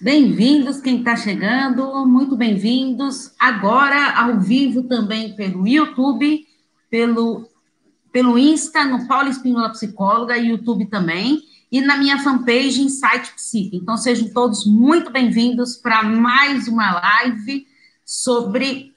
Bem-vindos, quem está chegando, muito bem-vindos. Agora, ao vivo também pelo YouTube, pelo, pelo Insta, no Paulo Espínola Psicóloga, YouTube também, e na minha fanpage Insight Psique. Então, sejam todos muito bem-vindos para mais uma live sobre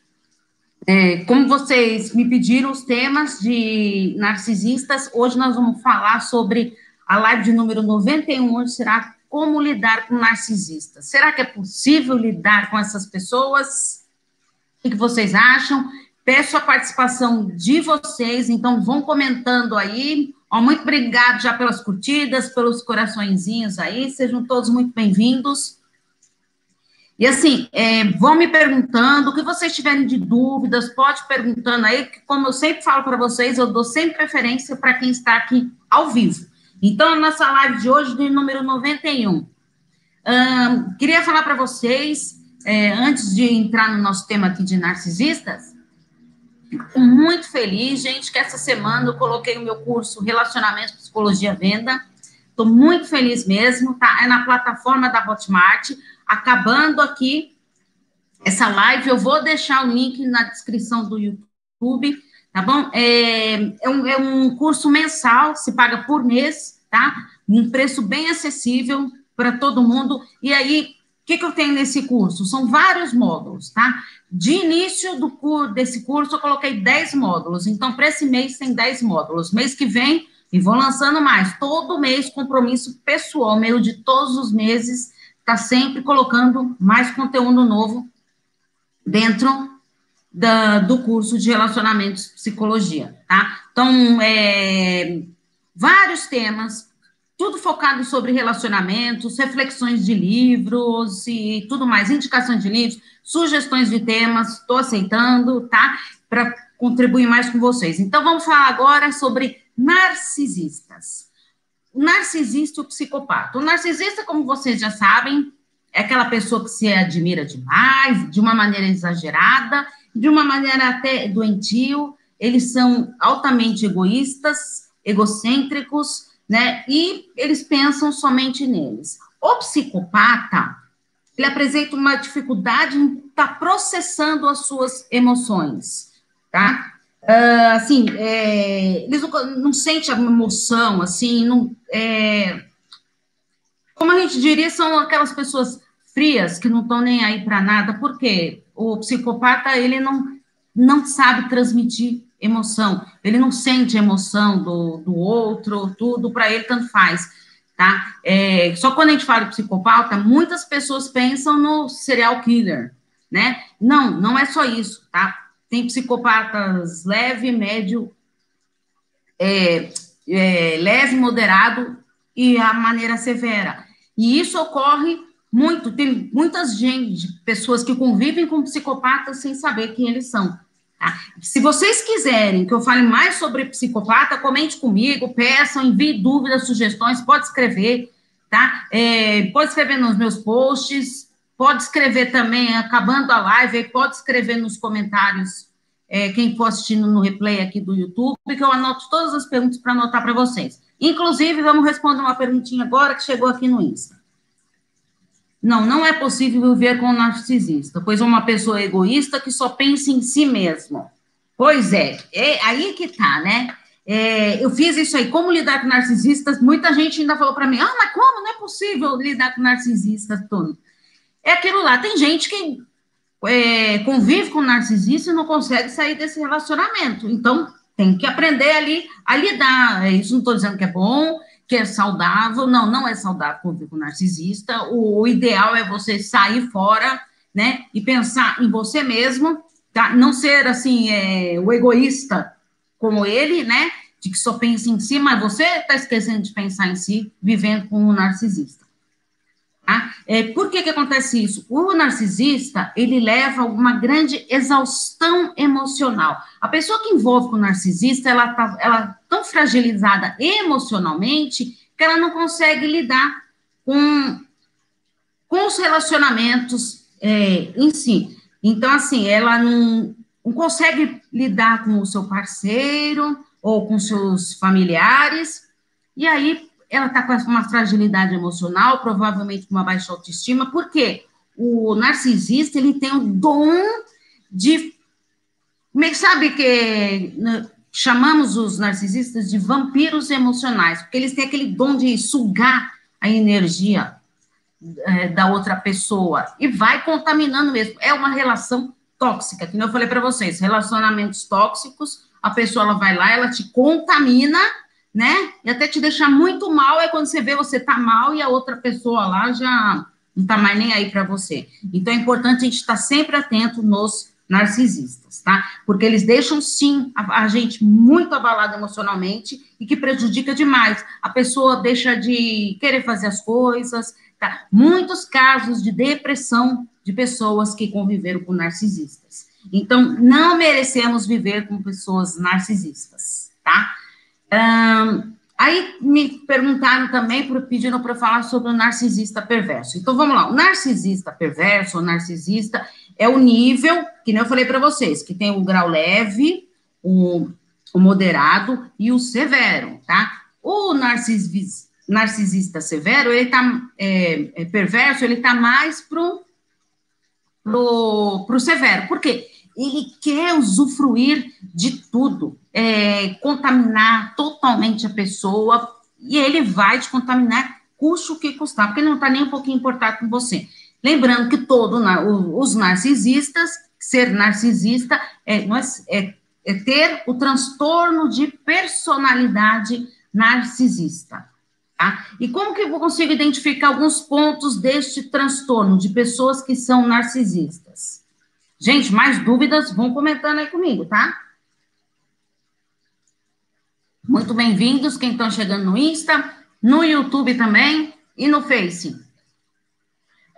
é, como vocês me pediram os temas de narcisistas, hoje nós vamos falar sobre a live de número 91, hoje será como lidar com narcisistas. Será que é possível lidar com essas pessoas? O que vocês acham? Peço a participação de vocês, então vão comentando aí. Ó, muito obrigado já pelas curtidas, pelos coraçõezinhos aí, sejam todos muito bem-vindos. E assim, é, vão me perguntando, o que vocês tiverem de dúvidas, pode perguntando aí, que como eu sempre falo para vocês, eu dou sempre preferência para quem está aqui ao vivo. Então, a nossa live de hoje, de número 91. Um, queria falar para vocês, é, antes de entrar no nosso tema aqui de narcisistas, fico muito feliz, gente, que essa semana eu coloquei o meu curso Relacionamentos, Psicologia, Venda. Estou muito feliz mesmo, tá? É na plataforma da Hotmart. Acabando aqui essa live, eu vou deixar o link na descrição do YouTube tá bom? É, é, um, é um curso mensal, se paga por mês, tá? Um preço bem acessível para todo mundo. E aí, o que, que eu tenho nesse curso? São vários módulos, tá? De início do desse curso, eu coloquei 10 módulos. Então, para esse mês, tem 10 módulos. Mês que vem, e vou lançando mais. Todo mês, compromisso pessoal, meio de todos os meses, tá sempre colocando mais conteúdo novo dentro da, do curso de relacionamentos psicologia, tá? Então, é, vários temas, tudo focado sobre relacionamentos, reflexões de livros e tudo mais, indicações de livros, sugestões de temas, estou aceitando, tá? Para contribuir mais com vocês. Então, vamos falar agora sobre narcisistas. O narcisista e o psicopata. O narcisista, como vocês já sabem, é aquela pessoa que se admira demais, de uma maneira exagerada, de uma maneira até doentio, eles são altamente egoístas, egocêntricos, né? E eles pensam somente neles. O psicopata, ele apresenta uma dificuldade em estar tá processando as suas emoções, tá? Uh, assim, é, eles não, não sentem a emoção, assim, não, é, como a gente diria, são aquelas pessoas frias que não estão nem aí para nada, porque o psicopata ele não, não sabe transmitir emoção, ele não sente emoção do, do outro, tudo para ele tanto faz, tá? É, só quando a gente fala de psicopata, muitas pessoas pensam no serial killer, né? Não, não é só isso, tá? Tem psicopatas leve, médio, é, é, leve, moderado e a maneira severa. E isso ocorre muito, tem muitas gente, pessoas que convivem com psicopatas sem saber quem eles são. Tá? Se vocês quiserem que eu fale mais sobre psicopata, comente comigo, peçam, envie dúvidas, sugestões, pode escrever, tá? É, pode escrever nos meus posts, pode escrever também, acabando a live, pode escrever nos comentários, é, quem for assistindo no replay aqui do YouTube, que eu anoto todas as perguntas para anotar para vocês. Inclusive, vamos responder uma perguntinha agora que chegou aqui no Insta. Não, não é possível viver com um narcisista, pois é uma pessoa egoísta que só pensa em si mesmo. Pois é, é aí que tá, né? É, eu fiz isso aí, como lidar com narcisistas, muita gente ainda falou para mim, ah, mas como? Não é possível lidar com narcisistas, Tony. É aquilo lá, tem gente que é, convive com narcisista e não consegue sair desse relacionamento. Então, tem que aprender ali a lidar. Isso não estou dizendo que é bom, que é saudável. Não, não é saudável conviver com narcisista. O, o, ideal é você sair fora, né, e pensar em você mesmo, tá? Não ser assim, é, o egoísta como ele, né, de que só pensa em si, mas você está esquecendo de pensar em si, vivendo com um narcisista. Tá? É, por que, que acontece isso? O narcisista, ele leva uma grande exaustão emocional. A pessoa que envolve com o narcisista, ela tá ela tão fragilizada emocionalmente que ela não consegue lidar com, com os relacionamentos é, em si. Então, assim, ela não, não consegue lidar com o seu parceiro ou com seus familiares, e aí ela está com uma fragilidade emocional, provavelmente com uma baixa autoestima, porque o narcisista, ele tem o dom de, sabe que né, chamamos os narcisistas de vampiros emocionais, porque eles têm aquele dom de sugar a energia é, da outra pessoa e vai contaminando mesmo. É uma relação tóxica, que eu falei para vocês, relacionamentos tóxicos, a pessoa ela vai lá, ela te contamina, né? E até te deixar muito mal é quando você vê você tá mal e a outra pessoa lá já não tá mais nem aí para você. Então é importante a gente estar tá sempre atento nos narcisistas, tá? Porque eles deixam sim a, a, gente muito abalado emocionalmente e que prejudica demais. A pessoa deixa de querer fazer as coisas, tá? Muitos casos de depressão de pessoas que conviveram com narcisistas. Então, não merecemos viver com pessoas narcisistas, tá? Um, aí me perguntaram também, pedindo para falar sobre o narcisista perverso. Então, vamos lá. O narcisista perverso, o narcisista, é o nível, que nem eu falei para vocês, que tem o grau leve, o, o moderado e o severo, tá? O narcisista, severo, ele tá é, é perverso, ele tá mais pro pro, pro Severo. Por quê? Ele quer usufruir de tudo, é, contaminar totalmente a pessoa, e ele vai te contaminar, custe o que custar, porque ele não está nem um pouquinho importado com você. Lembrando que todo os narcisistas, ser narcisista é, é, é ter o transtorno de personalidade narcisista. Tá? E como que eu consigo identificar alguns pontos deste transtorno de pessoas que são narcisistas? Gente, mais dúvidas, vão comentando aí comigo, tá? Muito bem-vindos, quem estão chegando no Insta, no YouTube também e no Face.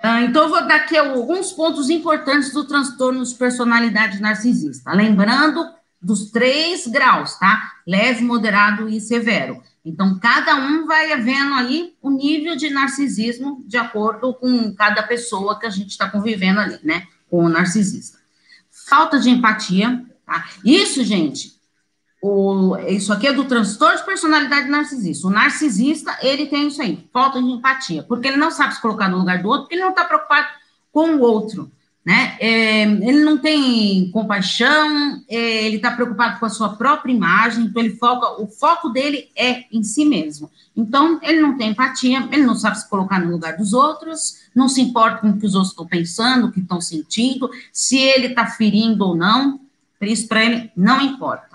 Ah, então, vou dar aqui alguns pontos importantes do transtorno de personalidade narcisista. Lembrando dos três graus, tá? Leve, moderado e severo. Então, cada um vai vendo aí o nível de narcisismo de acordo com cada pessoa que a gente está convivendo ali, né? Com o narcisista. Falta de empatia, tá? Isso, gente, o, isso aqui é do transtorno de personalidade narcisista. O narcisista, ele tem isso aí, falta de empatia, porque ele não sabe se colocar no lugar do outro, porque ele não está preocupado com o outro né? É, ele não tem compaixão, é, ele está preocupado com a sua própria imagem, então ele foca, o foco dele é em si mesmo. Então, ele não tem empatia, ele não sabe se colocar no lugar dos outros, não se importa com o que os outros estão pensando, o que estão sentindo, se ele está ferindo ou não, isso para ele não importa.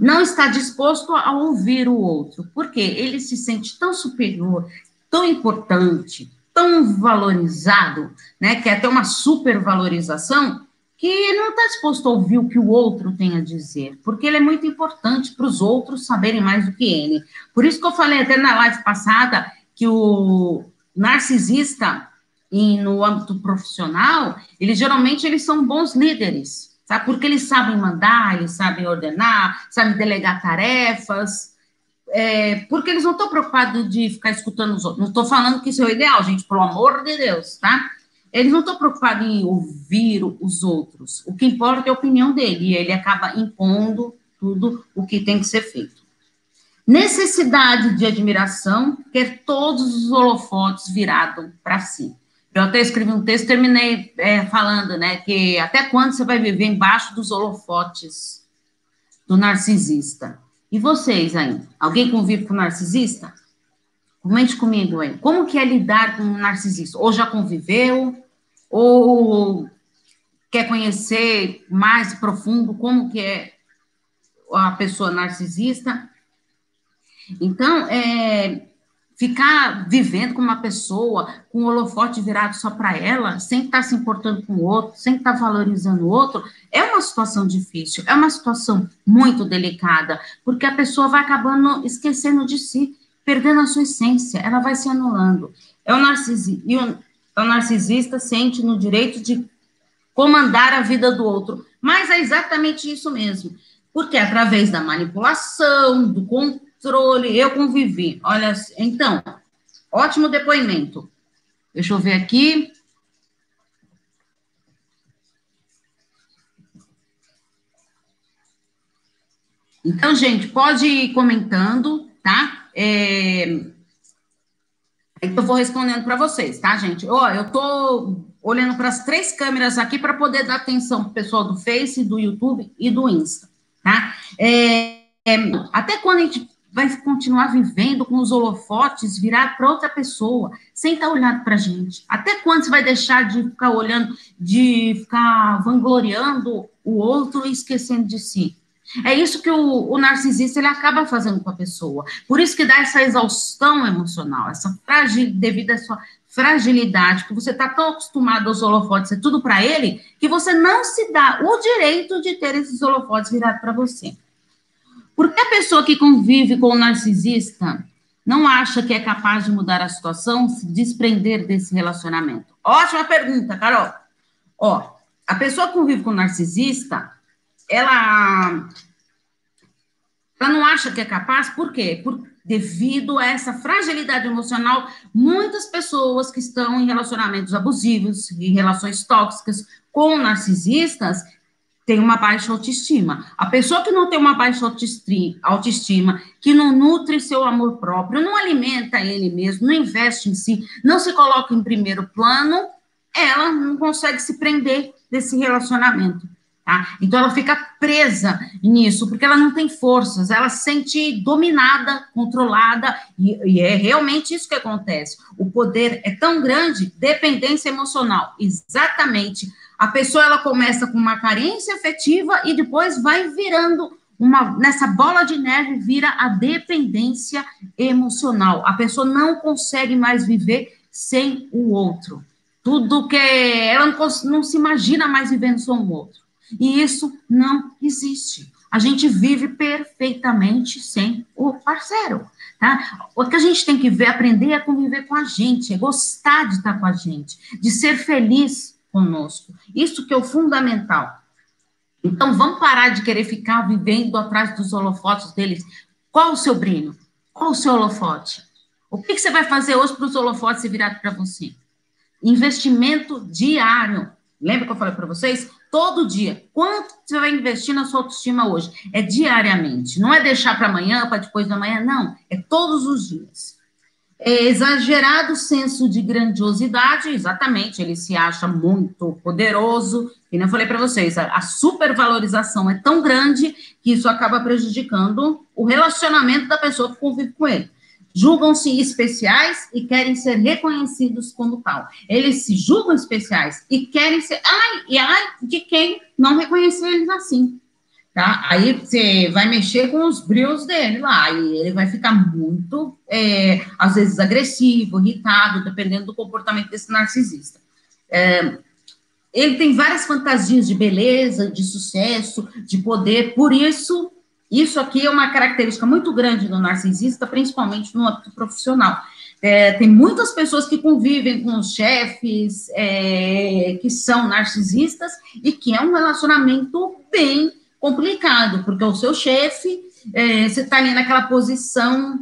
Não está disposto a ouvir o outro, porque ele se sente tão superior, tão importante, tão valorizado, né, que é até uma supervalorização, que não está disposto a ouvir o que o outro tem a dizer, porque ele é muito importante para os outros saberem mais do que ele. Por isso que eu falei até na live passada que o narcisista, e no âmbito profissional, eles geralmente eles são bons líderes, sabe? Porque eles sabem mandar, eles sabem ordenar, sabem delegar tarefas, é, porque eles não estão preocupados de ficar escutando os outros. Não estou falando que isso é o ideal, gente, pelo amor de Deus, tá? Eles não estão preocupados em ouvir os outros. O que importa é a opinião dele, e ele acaba impondo tudo o que tem que ser feito. Necessidade de admiração, quer todos os holofotes virados para si. Eu até escrevi um texto, terminei é, falando, né, que até quando você vai viver embaixo dos holofotes do narcisista? E vocês aí? Alguém convive com narcisista? Comente comigo aí. Como que é lidar com um narcisista? Ou já conviveu? Ou quer conhecer mais profundo como que é a pessoa narcisista? Então, é, ficar vivendo com uma pessoa com o holofote virado só para ela, sem estar tá se importando com o outro, sem estar tá valorizando o outro, é uma situação difícil, é uma situação muito delicada, porque a pessoa vai acabando esquecendo de si, perdendo a sua essência, ela vai se anulando. É o, narcisi, e o, o narcisista sente no direito de comandar a vida do outro, mas é exatamente isso mesmo, porque através da manipulação, do controle, controle, eu convivi. Olha, então, ótimo depoimento. Deixa eu ver aqui. Então, gente, pode ir comentando, tá? É, eu vou respondendo para vocês, tá, gente? Ó, eu tô olhando para as três câmeras aqui para poder dar atenção para o pessoal do Face, do YouTube e do Insta, tá? É, é, até quando a gente vai continuar vivendo com os holofotes virados para outra pessoa, sem estar tá olhando para a gente? Até quando você vai deixar de ficar olhando, de ficar vangloriando o outro e esquecendo de si? É isso que o, o, narcisista ele acaba fazendo com a pessoa. Por isso que dá essa exaustão emocional, essa fragil, devido à sua fragilidade, que você está tão acostumado aos holofotes, é tudo para ele, que você não se dá o direito de ter esses holofotes virados para você. Porque a pessoa que convive com o narcisista não acha que é capaz de mudar a situação, se desprender desse relacionamento? Ótima pergunta, Carol. Ó, a pessoa que convive com o narcisista, ela, ela não acha que é capaz, por quê? Por, devido a essa fragilidade emocional, muitas pessoas que estão em relacionamentos abusivos, em relações tóxicas com narcisistas, tem uma baixa autoestima. A pessoa que não tem uma baixa autoestima, que não nutre seu amor próprio, não alimenta ele mesmo, não investe em si, não se coloca em primeiro plano, ela não consegue se prender desse relacionamento. Tá? Então ela fica presa nisso, porque ela não tem forças, ela se sente dominada, controlada, e, e, é realmente isso que acontece. O poder é tão grande, dependência emocional, exatamente a pessoa ela começa com uma carência afetiva e depois vai virando uma nessa bola de neve vira a dependência emocional. A pessoa não consegue mais viver sem o outro. Tudo que ela não, não se imagina mais vivendo sem o outro. E isso não existe. A gente vive perfeitamente sem o parceiro, tá? O que a gente tem que ver, aprender é conviver com a gente, é gostar de estar com a gente, de ser feliz conosco. Isso que é o fundamental. Então, vamos parar de querer ficar vivendo atrás dos holofotes deles. Qual o seu brilho? Qual o seu holofote? O que, você vai fazer hoje para os holofotes se virar para você? Investimento diário. Lembra que eu falei para vocês? Todo dia. Quanto você vai investir na sua autoestima hoje? É diariamente. Não é deixar para amanhã, para depois da manhã, não. É todos os dias. É exagerado senso de grandiosidade, exatamente, ele se acha muito poderoso, e eu falei para vocês, a, a supervalorização é tão grande que isso acaba prejudicando o relacionamento da pessoa que convive com ele. Julgam-se especiais e querem ser reconhecidos como tal. Eles se julgam especiais e querem ser. Ai, e ai de quem não reconhecer eles assim tá? Aí você vai mexer com os brilhos dele lá, e ele vai ficar muito, é, às vezes, agressivo, irritado, dependendo do comportamento desse narcisista. É, ele tem várias fantasias de beleza, de sucesso, de poder, por isso, isso aqui é uma característica muito grande do narcisista, principalmente no âmbito profissional. É, tem muitas pessoas que convivem com os chefes é, que são narcisistas e que é um relacionamento bem complicado, porque o seu chefe, é, você está ali naquela posição,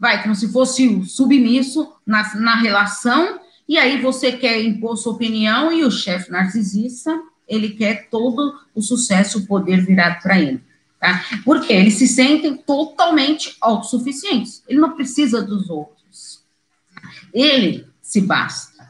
vai, como se fosse o submisso na, na relação, e aí você quer impor sua opinião, e o chefe narcisista, ele quer todo o sucesso, o poder virado para ele. Tá? Porque eles se sentem totalmente autossuficientes. Ele não precisa dos outros. Ele se basta.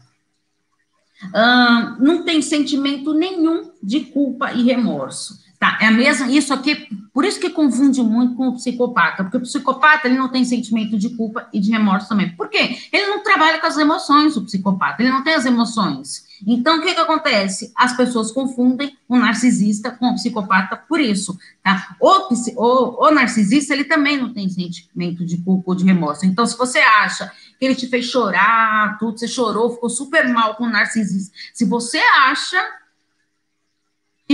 não tem sentimento nenhum de culpa e remorso. Tá, é a mesma, isso aqui, por isso que confunde muito com o psicopata, porque o psicopata, ele não tem sentimento de culpa e de remorso também. Por quê? Ele não trabalha com as emoções, o psicopata, ele não tem as emoções. Então, o que que acontece? As pessoas confundem o narcisista com o psicopata por isso, tá? O, o, o narcisista, ele também não tem sentimento de culpa ou de remorso. Então, se você acha que ele te fez chorar, tudo, você chorou, ficou super mal com o narcisista, se você acha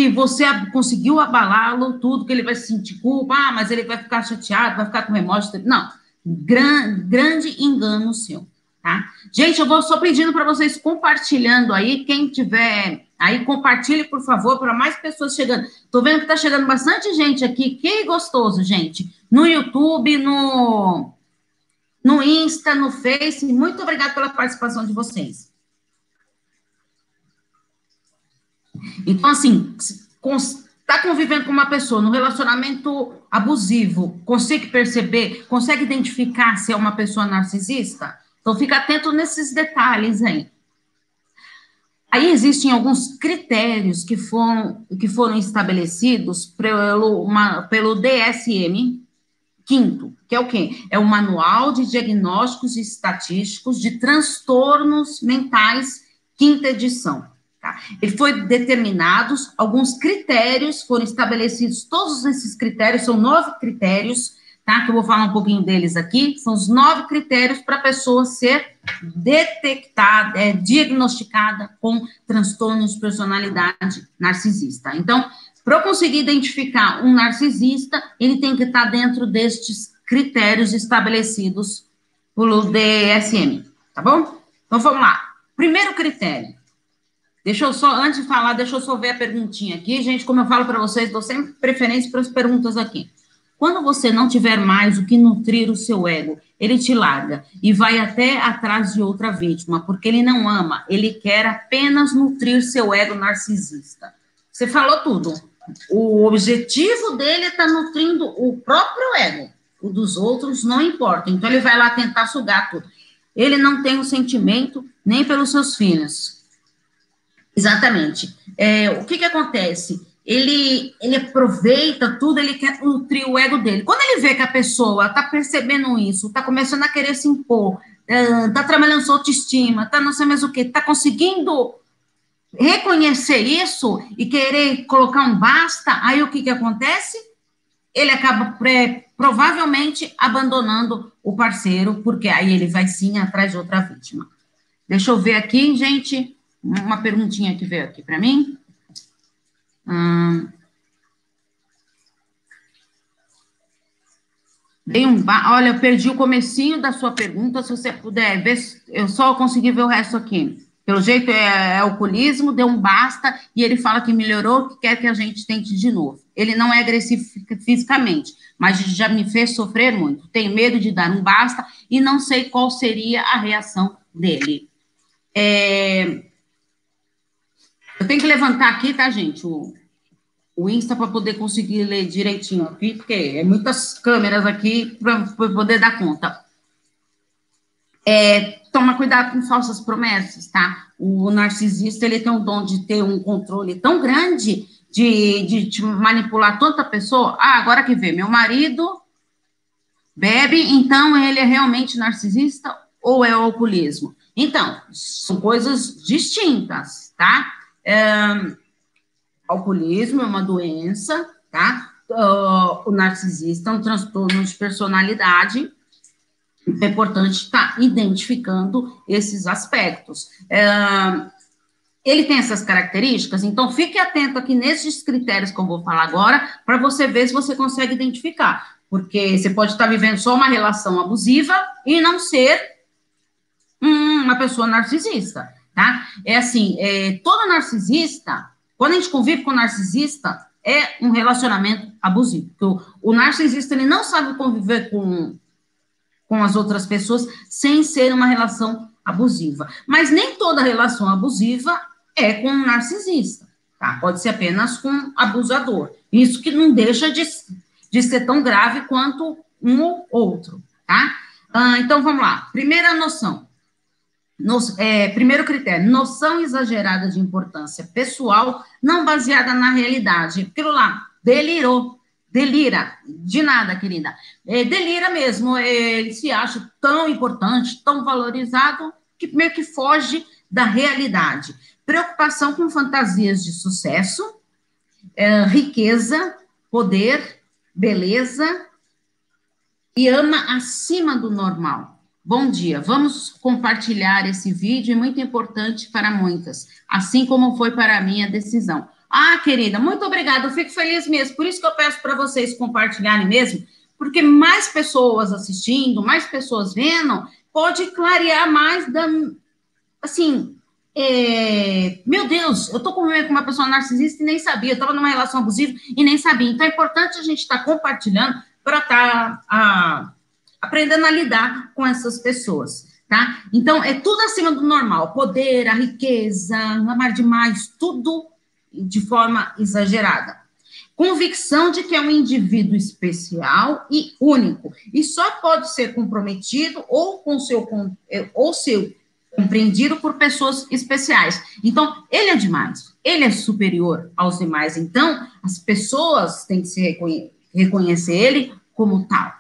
e você conseguiu abalá-lo, tudo que ele vai se sentir culpa, ah, mas ele vai ficar chateado, vai ficar com remorso. Não, Gran, grande engano seu, tá? Gente, eu vou só pedindo para vocês compartilhando aí, quem tiver aí, compartilhe, por favor, para mais pessoas chegando. Tô vendo que tá chegando bastante gente aqui, que gostoso, gente. No YouTube, no, no Insta, no Face, muito obrigada pela participação de vocês. Então, assim, está convivendo com uma pessoa no relacionamento abusivo, consegue perceber, consegue identificar se é uma pessoa narcisista? Então, fica atento nesses detalhes aí. Aí existem alguns critérios que foram, que foram estabelecidos pelo, uma, pelo DSM, quinto, que é o quê? É o Manual de Diagnósticos Estatísticos de Transtornos Mentais, quinta edição. Tá? Ele foi determinados, alguns critérios foram estabelecidos, todos esses critérios, são nove critérios, tá? Que eu vou falar um pouquinho deles aqui, são os nove critérios para a pessoa ser detectada, é, diagnosticada com transtornos de personalidade narcisista. Então, para eu conseguir identificar um narcisista, ele tem que estar dentro destes critérios estabelecidos pelo DSM, tá bom? Então, vamos lá. Primeiro critério, Deixa eu só, antes de falar, deixa eu só ver a perguntinha aqui. Gente, como eu falo para vocês, dou sempre preferência para as perguntas aqui. Quando você não tiver mais o que nutrir o seu ego, ele te larga e vai até atrás de outra vítima, porque ele não ama, ele quer apenas nutrir seu ego narcisista. Você falou tudo. O objetivo dele é estar tá nutrindo o próprio ego. O dos outros não importa. Então ele vai lá tentar sugar tudo. Ele não tem o um sentimento nem pelos seus filhos Exatamente. É, o que, que acontece? Ele, ele aproveita tudo, ele quer nutrir o ego dele. Quando ele vê que a pessoa está percebendo isso, está começando a querer se impor, está trabalhando sua autoestima, está não sei mais o que, está conseguindo reconhecer isso e querer colocar um basta, aí o que, que acontece? Ele acaba pré, provavelmente abandonando o parceiro, porque aí ele vai sim atrás de outra vítima. Deixa eu ver aqui, gente uma perguntinha que veio aqui para mim. Hum, Dei um ba... Olha, eu perdi o comecinho da sua pergunta, se você puder ver, eu só consegui ver o resto aqui. Pelo jeito é, é alcoolismo, deu um basta, e ele fala que melhorou, que quer que a gente tente de novo. Ele não é agressivo fisicamente, mas já me fez sofrer muito. Tenho medo de dar um basta e não sei qual seria a reação dele. É, eu tenho que levantar aqui, tá, gente, o, o Insta para poder conseguir ler direitinho aqui, porque é muitas câmeras aqui para poder dar conta. É, toma cuidado com falsas promessas, tá? O narcisista, ele tem o dom de ter um controle tão grande de, de, de manipular tanta pessoa. Ah, agora que vê, meu marido bebe, então ele é realmente narcisista ou é alcoolismo? Então, são coisas distintas, tá? É, alcoolismo é uma doença, tá? Uh, o narcisista é um transtorno de personalidade. É importante estar tá identificando esses aspectos. É, ele tem essas características, então fique atento aqui nesses critérios que eu vou falar agora, para você ver se você consegue identificar. Porque você pode estar vivendo só uma relação abusiva e não ser uma pessoa narcisista tá? É assim, é, todo narcisista, quando a gente convive com narcisista, é um relacionamento abusivo. O, o narcisista, ele não sabe conviver com, com as outras pessoas sem ser uma relação abusiva. Mas nem toda relação abusiva é com um narcisista, tá? Pode ser apenas com um abusador. Isso que não deixa de, de ser tão grave quanto um ou outro, tá? Ah, então, vamos lá. Primeira noção. Nos, é, primeiro critério, noção exagerada de importância pessoal, não baseada na realidade. Aquilo lá, delirou, delira, de nada, querida. É, delira mesmo, é, ele se acha tão importante, tão valorizado, que meio que foge da realidade. Preocupação com fantasias de sucesso, é, riqueza, poder, beleza, e ama acima do normal. Bom dia, vamos compartilhar esse vídeo, é muito importante para muitas, assim como foi para a minha decisão. Ah, querida, muito obrigada, eu fico feliz mesmo, por isso que eu peço para vocês compartilharem mesmo, porque mais pessoas assistindo, mais pessoas vendo, pode clarear mais da, assim, é, meu Deus, eu tô convivendo com uma pessoa narcisista e nem sabia, estava numa relação abusiva e nem sabia, então é importante a gente estar tá compartilhando para estar... Tá, aprendendo a lidar com essas pessoas, tá? Então, é tudo acima do normal, poder, a riqueza, amar demais, tudo de forma exagerada. convicção de que é um indivíduo especial e único, e só pode ser comprometido ou com seu é, ou seu compreendido por pessoas especiais. Então, ele é demais, ele é superior aos demais. Então, as pessoas têm que se reconhe reconhecer ele como tal.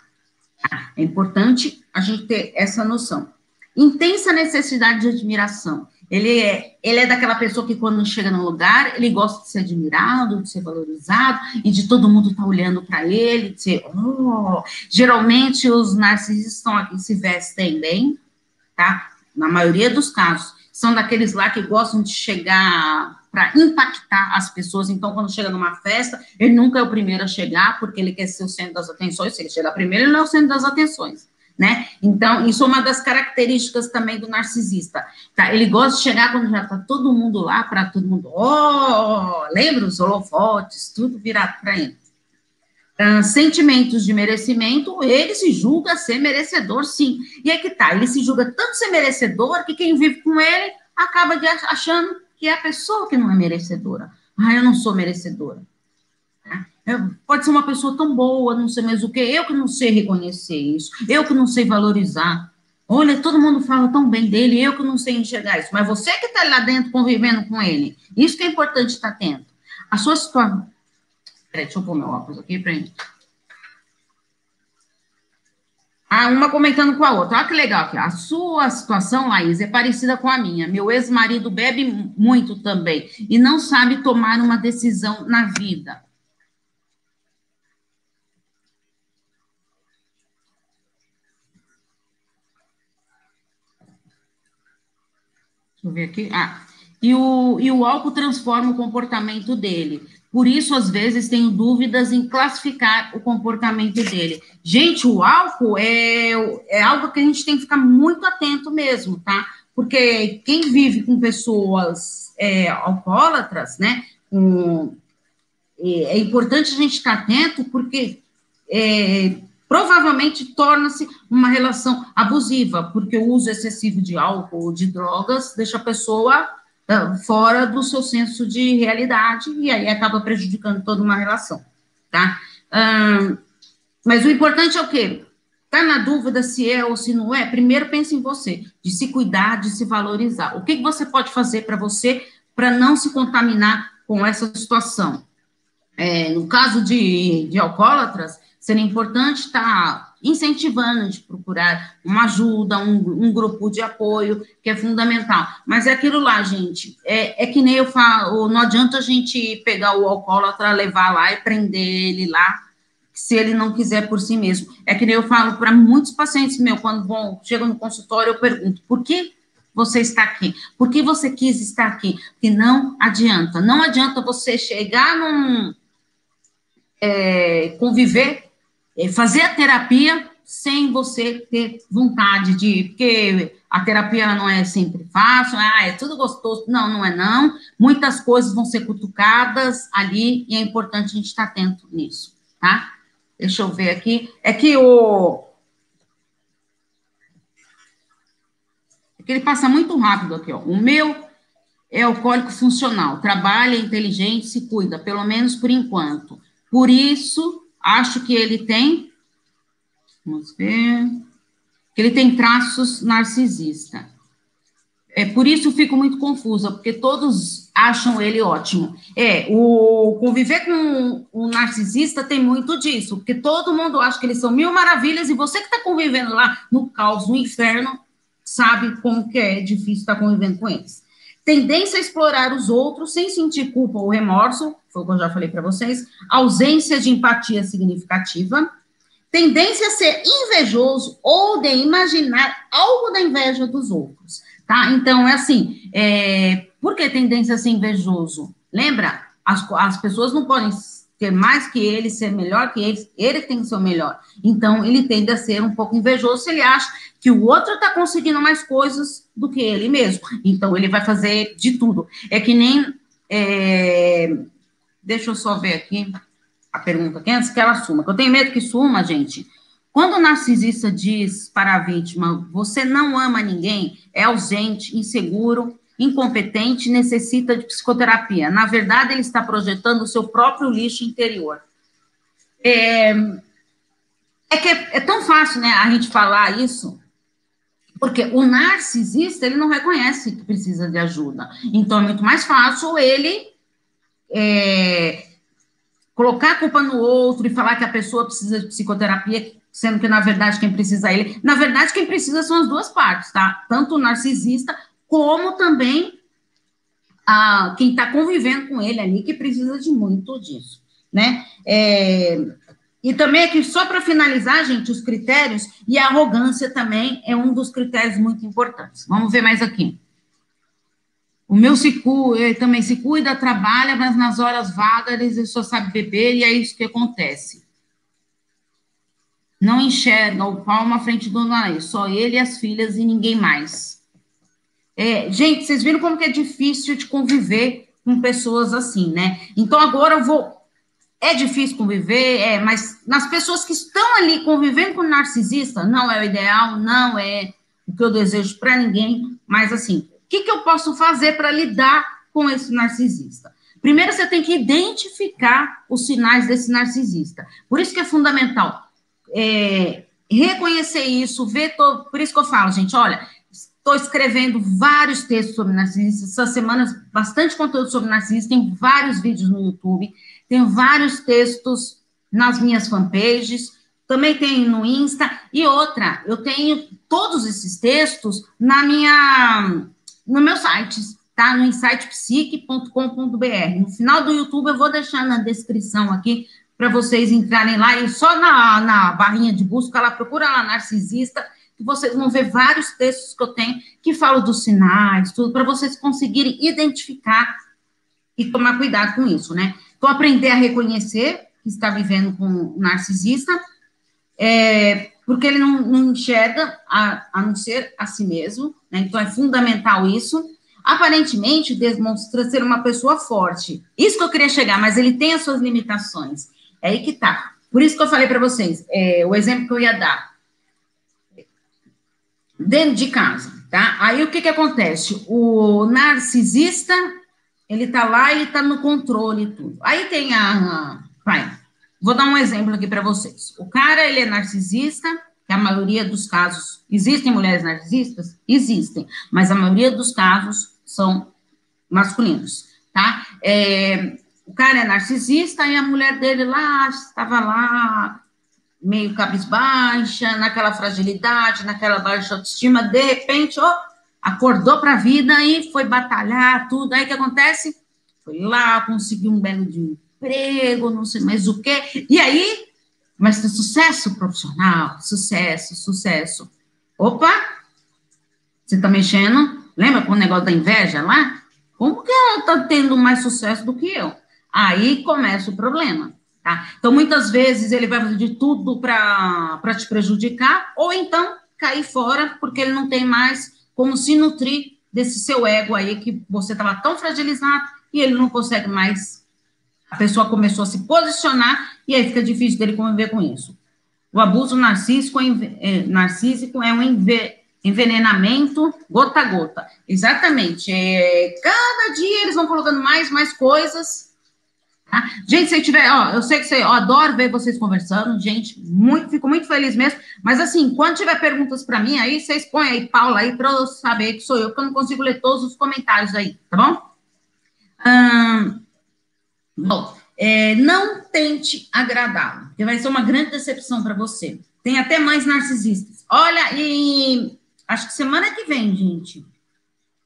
É importante a gente ter essa noção. Intensa necessidade de admiração. Ele é, ele é daquela pessoa que quando chega num lugar, ele gosta de ser admirado, de ser valorizado e de todo mundo estar tá olhando para ele, de ser, oh. Geralmente os narcisistas aqui se vestem bem, tá? Na maioria dos casos, são daqueles lá que gostam de chegar para impactar as pessoas. Então, quando chega numa festa, ele nunca é o primeiro a chegar, porque ele quer ser o centro das atenções. Se ele chegar primeiro, ele não é o centro das atenções né? Então, isso é uma das características também do narcisista, tá? Ele gosta de chegar quando já tá todo mundo lá, para todo mundo, oh, lembra os holofotes, tudo virado para ele. Uh, sentimentos de merecimento, ele se julga ser merecedor, sim. E é que tá, ele se julga tanto ser merecedor que quem vive com ele acaba achando que é a pessoa que não é merecedora. Ah, eu não sou merecedora. Pode ser uma pessoa tão boa, não sei mais o que, eu que não sei reconhecer isso, eu que não sei valorizar. Olha, todo mundo fala tão bem dele, eu que não sei enxergar isso, mas você que está lá dentro convivendo com ele, isso que é importante estar atento. A sua situação. Peraí, deixa eu pôr meu óculos aqui para Ah, uma comentando com a outra. Olha que legal aqui. A sua situação, Laís, é parecida com a minha. Meu ex-marido bebe muito também e não sabe tomar uma decisão na vida. Deixa eu ver aqui. Ah, e o, e o álcool transforma o comportamento dele. Por isso, às vezes, tenho dúvidas em classificar o comportamento dele. Gente, o álcool é, é algo que a gente tem que ficar muito atento mesmo, tá? Porque quem vive com pessoas é, alcoólatras, né? Um, é, é importante a gente estar atento, porque é, provavelmente torna-se uma relação abusiva, porque o uso excessivo de álcool ou de drogas deixa a pessoa fora do seu senso de realidade e aí acaba prejudicando toda uma relação, tá? Uh, mas o importante é o quê? Tá na dúvida se é ou se não é? Primeiro pense em você, de se cuidar, de se valorizar. O que, que você pode fazer para você para não se contaminar com essa situação? É, no caso de, de alcoólatras, seria importante estar tá incentivando de procurar uma ajuda, um, um, grupo de apoio, que é fundamental. Mas é aquilo lá, gente, é, é que nem eu falo, não adianta a gente pegar o alcoólatra, levar lá e prender ele lá, se ele não quiser por si mesmo. É que nem eu falo para muitos pacientes meus, quando vão, chegam no consultório, eu pergunto, por que você está aqui? Por que você quis estar aqui? Porque não adianta, não adianta você chegar num... É, conviver é, fazer a terapia sem você ter vontade de ir, porque a terapia não é sempre fácil, ah, é tudo gostoso. Não, não é não. Muitas coisas vão ser cutucadas ali e é importante a gente estar atento nisso, tá? Deixa eu ver aqui. É que o. É que ele passa muito rápido aqui, ó. O meu é alcoólico funcional, trabalha, é inteligente, se cuida, pelo menos por enquanto. Por isso, acho que ele tem, vamos ver, que ele tem traços narcisista. É, por isso fico muito confusa, porque todos acham ele ótimo. É, o conviver com o narcisista tem muito disso, porque todo mundo acha que eles são mil maravilhas e você que está convivendo lá no caos, no inferno, sabe como que é difícil estar tá convivendo com eles tendência a explorar os outros sem sentir culpa ou remorso, foi o que eu já falei para vocês, ausência de empatia significativa, tendência a ser invejoso ou de imaginar algo da inveja dos outros, tá? Então, é assim, é, por que tendência a ser invejoso? Lembra? As, as pessoas não podem ter mais que ele, ser melhor que ele, ele tem que ser o melhor. Então, ele tende a ser um pouco invejoso se ele acha que o outro está conseguindo mais coisas do que ele mesmo. Então, ele vai fazer de tudo. É que nem. É... Deixa eu só ver aqui a pergunta aqui antes que ela suma. Eu tenho medo que suma, gente. Quando o narcisista diz para a vítima, você não ama ninguém, é ausente, inseguro incompetente, necessita de psicoterapia. Na verdade, ele está projetando o seu próprio lixo interior. É, é que é, é tão fácil, né, a gente falar isso, porque o narcisista, ele não reconhece que precisa de ajuda. Então, é muito mais fácil ele é, colocar a culpa no outro e falar que a pessoa precisa de psicoterapia, sendo que, na verdade, quem precisa é ele. Na verdade, quem precisa são as duas partes, tá? Tanto o narcisista, como também a, quem está convivendo com ele ali, que precisa de muito disso, né? É, e também aqui, só para finalizar, gente, os critérios, e a arrogância também é um dos critérios muito importantes. Vamos ver mais aqui. O meu se cuida, também se cuida, trabalha, mas nas horas vagas ele só sabe beber e é isso que acontece. Não enxerga o palmo à frente do nariz, só ele e as filhas e ninguém mais. É, gente, vocês viram como que é difícil de conviver com pessoas assim, né? Então agora eu vou é difícil conviver, é, mas nas pessoas que estão ali convivendo com narcisista, não é o ideal, não é o que eu desejo para ninguém, mas assim, o que, que eu posso fazer para lidar com esse narcisista? Primeiro, você tem que identificar os sinais desse narcisista. Por isso que é fundamental é, reconhecer isso, ver todo. Por isso que eu falo, gente, olha, estou escrevendo vários textos sobre narcisista, essas semanas, bastante conteúdo sobre narcisista, tem vários vídeos no YouTube. Tenho vários textos nas minhas fanpages, também tenho no Insta. E outra, eu tenho todos esses textos na minha, no meu site, tá? No insightpsique.com.br. No final do YouTube eu vou deixar na descrição aqui para vocês entrarem lá e só na, na barrinha de busca, lá procura lá narcisista, vocês vão ver vários textos que eu tenho que falam dos sinais, tudo, para vocês conseguirem identificar e tomar cuidado com isso, né? Então, aprender a reconhecer que está vivendo com um narcisista, é, porque ele não, não enxerga a, a, não ser a si mesmo, né? Então, é fundamental isso. Aparentemente, demonstra ser uma pessoa forte. Isso que eu queria chegar, mas ele tem as suas limitações. É aí que tá. Por isso que eu falei para vocês, é, o exemplo que eu ia dar. Dentro de casa, tá? Aí o que que acontece? O narcisista ele está lá, ele está no controle e tudo. Aí tem a. Vai, vou dar um exemplo aqui para vocês. O cara, ele é narcisista, que a maioria dos casos. Existem mulheres narcisistas? Existem, mas a maioria dos casos são masculinos, tá? É, o cara é narcisista e a mulher dele lá estava lá meio cabisbaixa, naquela fragilidade, naquela baixa autoestima, de repente, ó, acordou para a vida e foi batalhar, tudo. Aí o que acontece? Foi lá, conseguiu um belo de emprego, não sei mais o quê. E aí, mas tem sucesso profissional, sucesso, sucesso. Opa, você está mexendo? Lembra com o negócio da inveja lá? Como que ela está tendo mais sucesso do que eu? Aí começa o problema, tá? Então, muitas vezes ele vai fazer de tudo para te prejudicar, ou então cair fora, porque ele não tem mais como se nutrir desse seu ego aí que você estava tão fragilizado e ele não consegue mais. A pessoa começou a se posicionar e aí fica difícil dele conviver com isso. O abuso narcísico é, é narcísico é um envenenamento gota a gota. Exatamente. É, cada dia eles vão colocando mais, mais coisas Tá? Gente, se tiver, ó, eu sei que você, eu adoro ver vocês conversando, gente, muito, fico muito feliz mesmo. Mas assim, quando tiver perguntas para mim, aí vocês põem aí, Paula, aí para eu saber que sou eu, porque eu não consigo ler todos os comentários aí, tá bom? Hum, bom, é, não tente agradá-lo, porque vai ser uma grande decepção para você. Tem até mais narcisistas. Olha, e acho que semana que vem, gente,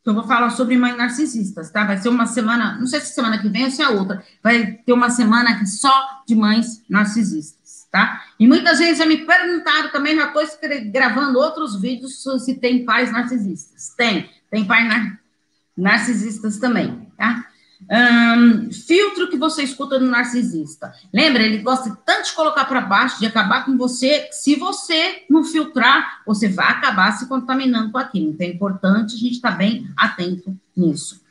que eu vou falar sobre mães narcisistas, tá? Vai ser uma semana, não sei se semana que vem ou se é outra, vai ter uma semana aqui só de mães narcisistas, tá? E muitas vezes já me perguntaram também, já estou gravando outros vídeos se tem pais narcisistas. Tem, tem pais nar narcisistas também, tá? Filtro que você escuta do narcisista. Lembra, ele gosta tanto de colocar para baixo, de acabar com você. Se você não filtrar, você vai acabar se contaminando com aquilo. Então é importante a gente estar tá bem atento nisso.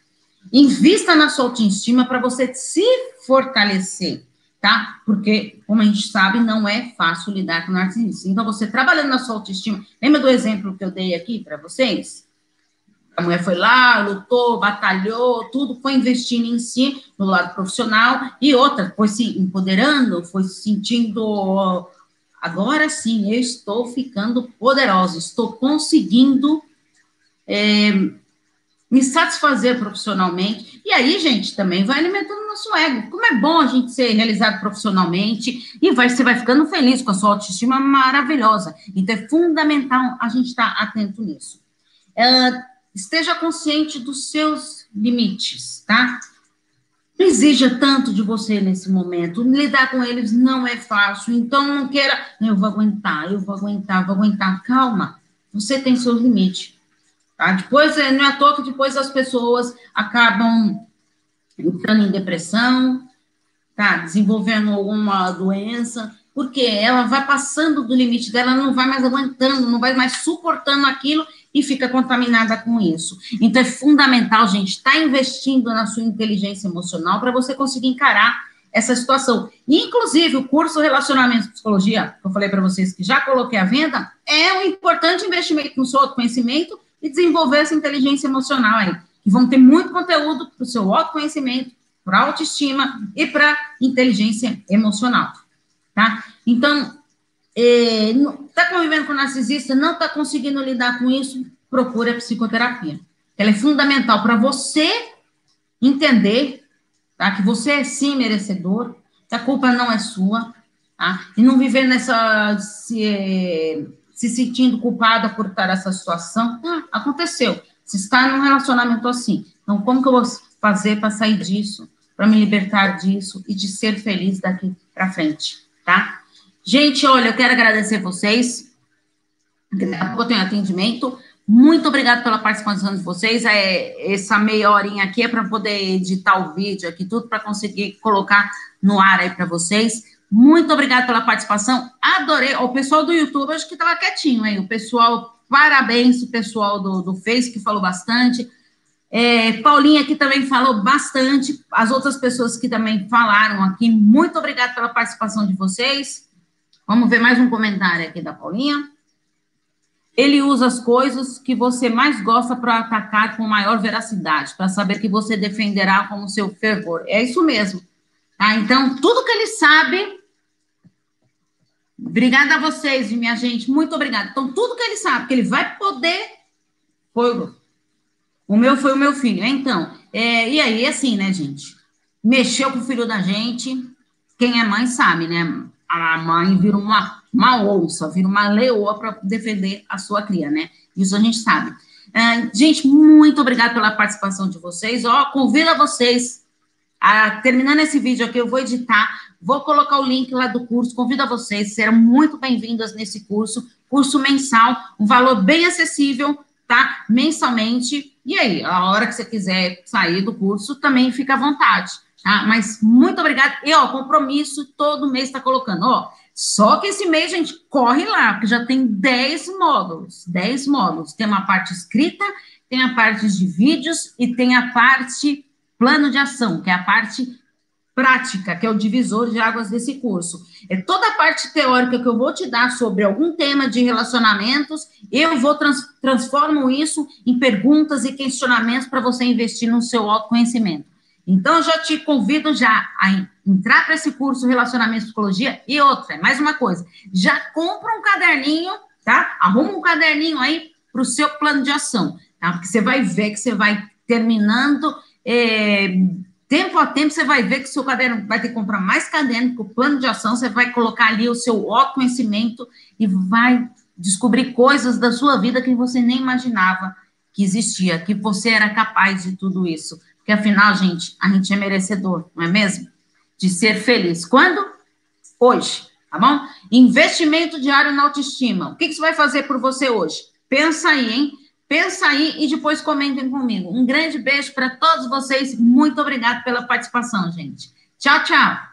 Invista na sua autoestima para você se fortalecer, tá? Porque, como a gente sabe, não é fácil lidar com o narcisista. Então, você trabalhando na sua autoestima. Lembra do exemplo que eu dei aqui para vocês? A mulher foi lá, lutou, batalhou, tudo foi investindo em si, no lado profissional, e outra, foi se empoderando, foi se sentindo. Agora sim, eu estou ficando poderosa, estou conseguindo é, me satisfazer profissionalmente. E aí, gente, também vai alimentando o nosso ego. Como é bom a gente ser realizado profissionalmente e vai, você vai ficando feliz com a sua autoestima maravilhosa. Então, é fundamental a gente estar atento nisso. É, esteja consciente dos seus limites, tá? Não exija tanto de você nesse momento. Lidar com eles não é fácil. Então, não queira, eu vou aguentar, eu vou aguentar, vou aguentar. Calma, você tem seus limites. Tá? Depois, é, não é à toa que depois as pessoas acabam entrando em depressão, tá? desenvolvendo alguma doença, porque ela vai passando do limite dela, não vai mais aguentando, não vai mais suportando aquilo e fica contaminada com isso. Então é fundamental, gente, estar tá investindo na sua inteligência emocional para você conseguir encarar essa situação. Inclusive, o curso Relacionamentos e Psicologia, que eu falei para vocês que já coloquei à venda, é um importante investimento no seu autoconhecimento e desenvolver essa inteligência emocional aí, que vão ter muito conteúdo para o seu autoconhecimento, para autoestima e para inteligência emocional, tá? Então, está convivendo com narcisista, não está conseguindo lidar com isso, procure a psicoterapia. Ela é fundamental para você entender tá, que você é sim merecedor, que a culpa não é sua, tá? E não viver nessa. Se, é, se sentindo culpada por estar nessa situação. Ah, aconteceu. Você está num relacionamento assim. Então, como que eu vou fazer para sair disso, para me libertar disso e de ser feliz daqui para frente, tá? Gente, olha, eu quero agradecer vocês. Daqui a pouco eu tenho atendimento. Muito obrigada pela participação de vocês. É, essa meia horinha aqui é para poder editar o vídeo aqui, tudo para conseguir colocar no ar aí para vocês. Muito obrigada pela participação. Adorei. O pessoal do YouTube, acho que estava quietinho aí. O pessoal, parabéns, o pessoal do, do Face, que falou bastante. É, Paulinha aqui também falou bastante. As outras pessoas que também falaram aqui, muito obrigada pela participação de vocês. Vamos ver mais um comentário aqui da Paulinha. Ele usa as coisas que você mais gosta para atacar com maior veracidade, para saber que você defenderá como seu fervor. É isso mesmo. Tá? Então, tudo que ele sabe, Obrigada a vocês, minha gente. Muito obrigada. Então, tudo que ele sabe, que ele vai poder. Foi, o meu foi o meu filho. Então, é, e aí, assim, né, gente? Mexeu com o filho da gente. Quem é mãe sabe, né? A mãe vira uma, uma onça, vira uma leoa para defender a sua cria, né? Isso a gente sabe. É, gente, muito obrigada pela participação de vocês. Ó, convido a vocês a, terminando esse vídeo aqui, eu vou editar Vou colocar o link lá do curso, convido a vocês, serão muito bem-vindas nesse curso, curso mensal, um valor bem acessível, tá? Mensalmente. E aí, a hora que você quiser sair do curso, também fica à vontade, tá? Mas muito obrigada. E, ó, compromisso, todo mês está colocando, ó. Só que esse mês, gente, corre lá, porque já tem 10 módulos, 10 módulos. Tem uma parte escrita, tem a parte de vídeos e tem a parte plano de ação, que é a parte prática, que é o divisor de águas desse curso. É toda a parte teórica que eu vou te dar sobre algum tema de relacionamentos, eu vou trans, transformo isso em perguntas e questionamentos para você investir no seu autoconhecimento. Então, eu já te convido já a entrar para esse curso Relacionamento e Psicologia e outra, mais uma coisa, já compra um caderninho, tá? Arruma um caderninho aí para o seu plano de ação, tá? Porque você vai ver que você vai terminando é, Tempo a tempo, você vai ver que o seu caderno vai ter que comprar mais caderno, porque o plano de ação você vai colocar ali o seu autoconhecimento e vai descobrir coisas da sua vida que você nem imaginava que existia, que você era capaz de tudo isso. Porque afinal, gente, a gente é merecedor, não é mesmo? De ser feliz. Quando? Hoje, tá bom? Investimento diário na autoestima. O que, isso vai fazer por você hoje? Pensa aí, hein? Pensa aí e depois comentem comigo. Um grande beijo para todos vocês. Muito obrigado pela participação, gente. Tchau, tchau.